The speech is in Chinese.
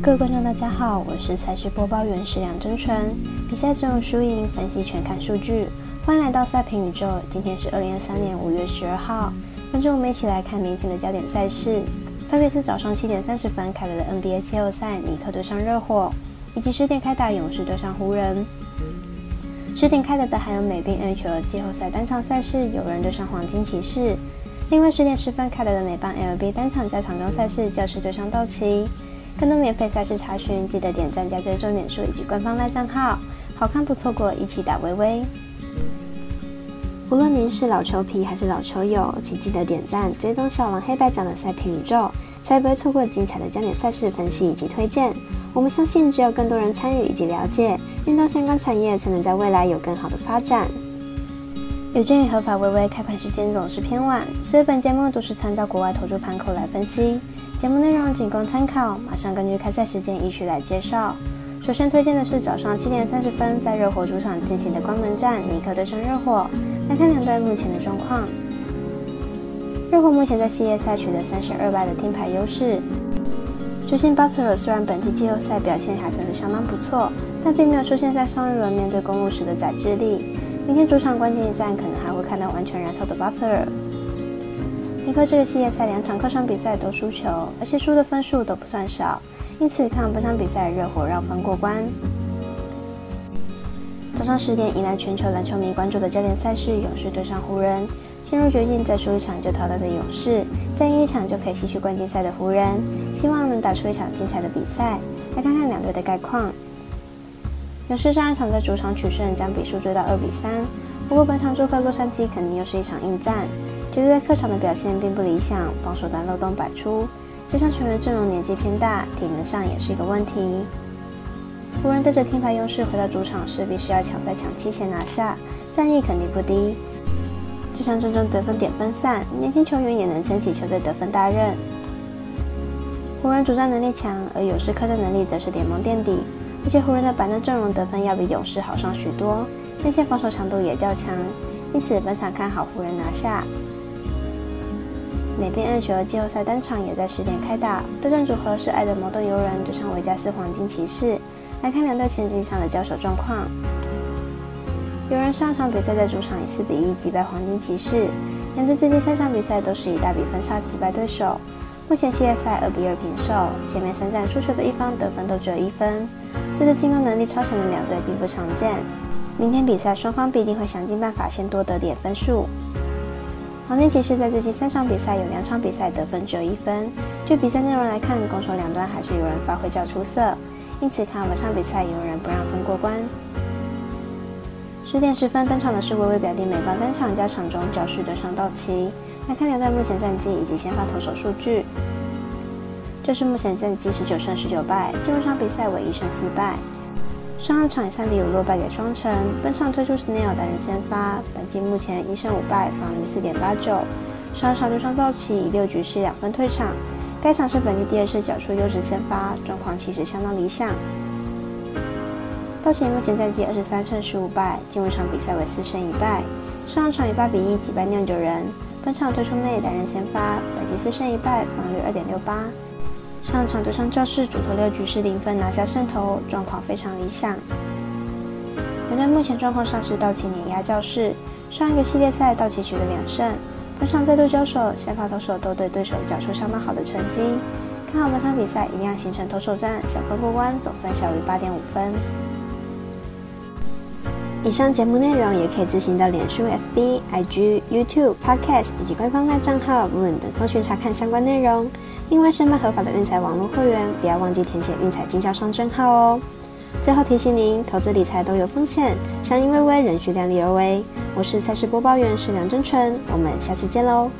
各位观众，大家好，我是赛事播报员石梁真纯。比赛中输赢分析全看数据，欢迎来到赛评宇宙。今天是二零二三年五月十二号，跟着我们一起来看明天的焦点赛事，分别是早上七点三十分开打的 NBA 季后赛，尼克对上热火，以及十点开打勇士对上湖人。十点开打的还有美冰 NHL 季后赛单场赛事，有人对上黄金骑士。另外十点十分开打的美邦 LB 单场加场中赛事，教士对上道奇。更多免费赛事查询，记得点赞加追踪点数以及官方赖账号，好看不错过，一起打微微。无论您是老球皮还是老球友，请记得点赞追踪小王黑白奖的赛评宇宙，才不会错过精彩的焦点赛事分析以及推荐。我们相信，只有更多人参与以及了解运动相关产业，才能在未来有更好的发展。有鉴于合法微微开盘时间总是偏晚，所以本节目都是参照国外投注盘口来分析。节目内容仅供参考，马上根据开赛时间依序来介绍。首先推荐的是早上七点三十分在热火主场进行的关门战，尼克对上热火。来看两队目前的状况。热火目前在系列赛取得三胜二败的听牌优势。球星巴特勒虽然本季季后赛表现还算是相当不错，但并没有出现在上一轮面对公路时的载智力。明天主场关键一战，可能还会看到完全燃烧的巴特勒。尼克这个系列赛两场客场比赛都输球，而且输的分数都不算少，因此看本场比赛热火让分过关。早上十点，迎来全球篮球迷关注的焦点赛事——勇士对上湖人。陷入绝境，再输一场就淘汰的勇士，再赢一场就可以吸取冠军赛的湖人，希望能打出一场精彩的比赛。来看看两队的概况。勇士上一场在主场取胜，将比数追到二比三。不过本场做客洛杉矶，肯定又是一场硬战。觉得在客场的表现并不理想，防守端漏洞百出。加上球员阵容年纪偏大，体能上也是一个问题。湖人带着天牌优势回到主场，势必是要抢在抢七前拿下，战意肯定不低。这场阵中得分点分散，年轻球员也能撑起球队得分大任。湖人主战能力强，而勇士客战能力则是联盟垫底。而且湖人的板凳阵容得分要比勇士好上许多，内线防守强度也较强，因此本场看好湖人拿下。美边暗球季后赛单场也在十点开打，对战组合是爱德摩顿游人对上维加斯黄金骑士。来看两队前几场的交手状况。游人上场比赛在主场以四比一击败黄金骑士，两队最近三场比赛都是以大比分差击败对手。目前系列赛二比二平手，前面三战输球的一方得分都只有一分。这支进攻能力超强的两队并不常见。明天比赛双方必定会想尽办法先多得点分数。黄金骑士在最近三场比赛有两场比赛得分只有一分。就比赛内容来看，攻守两端还是有人发挥较出色，因此看本场比赛有人不让分过关。十点十分登场的是微微表弟美邦单场加场中教士对上道奇。来看两队目前战绩以及先发投手数据。这是目前战绩十九胜十九败，进入场比赛为一胜四败。上一场以三比五落败给双城，本场推出 Snell 担任先发，本季目前一胜五败，防御四点八九。上一场对上道奇以六局失两分退场，该场是本季第二次缴出优质先发，状况其实相当理想。道奇目前战绩二十三胜十五败，进入场比赛为四胜一败。上一场以八比一击败酿酒人，本场推出 May 担任先发，本季四胜一败，防御二点六八。上场对上教室，主投六局是零分拿下胜投，状况非常理想。两队目前状况上是道奇碾压教室，上一个系列赛道奇取得两胜，本场再度交手，先发投手都对对手缴出相当好的成绩。看好本场比赛一样形成投手战，小分过关，总分小于八点五分。以上节目内容也可以自行到脸书、FB、IG、YouTube、Podcast 以及官方赖账号 Moon 等搜寻查看相关内容。另外，申办合法的运彩网络会员，不要忘记填写运彩经销商证号哦。最后提醒您，投资理财都有风险，相因微微，仍需量力而为。我是赛事播报员石梁真纯，我们下次见喽。